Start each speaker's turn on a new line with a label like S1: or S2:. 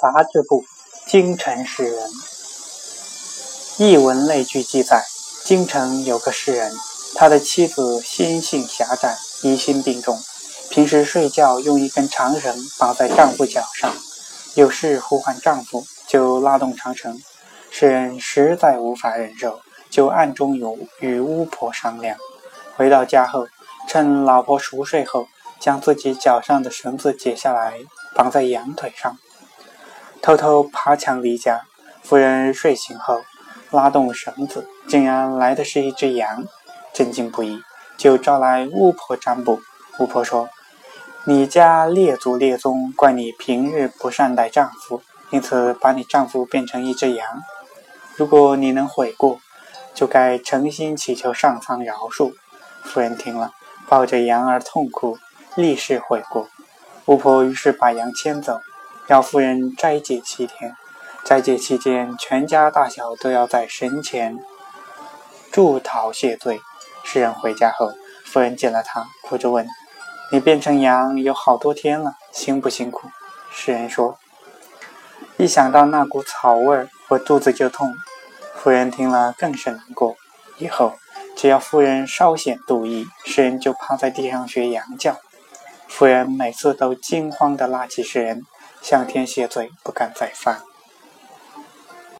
S1: 杂志部，京城诗人。译文类句记载：京城有个诗人，他的妻子心性狭窄，疑心病重，平时睡觉用一根长绳绑在丈夫脚上，有事呼唤丈夫就拉动长绳。诗人实在无法忍受，就暗中有与巫婆商量。回到家后，趁老婆熟睡后，将自己脚上的绳子解下来，绑在羊腿上。偷偷爬墙离家，夫人睡醒后，拉动绳子，竟然来的是一只羊，震惊不已，就招来巫婆占卜。巫婆说：“你家列祖列宗怪你平日不善待丈夫，因此把你丈夫变成一只羊。如果你能悔过，就该诚心祈求上苍饶恕。”夫人听了，抱着羊儿痛哭，立誓悔过。巫婆于是把羊牵走。要夫人斋戒七天，斋戒期间，全家大小都要在神前祝祷谢罪。诗人回家后，夫人见了他，哭着问：“你变成羊有好多天了，辛不辛苦？”诗人说：“一想到那股草味儿，我肚子就痛。”夫人听了更是难过。以后只要夫人稍显妒意，诗人就趴在地上学羊叫。夫人每次都惊慌地拉起诗人。向天谢罪，不敢再犯。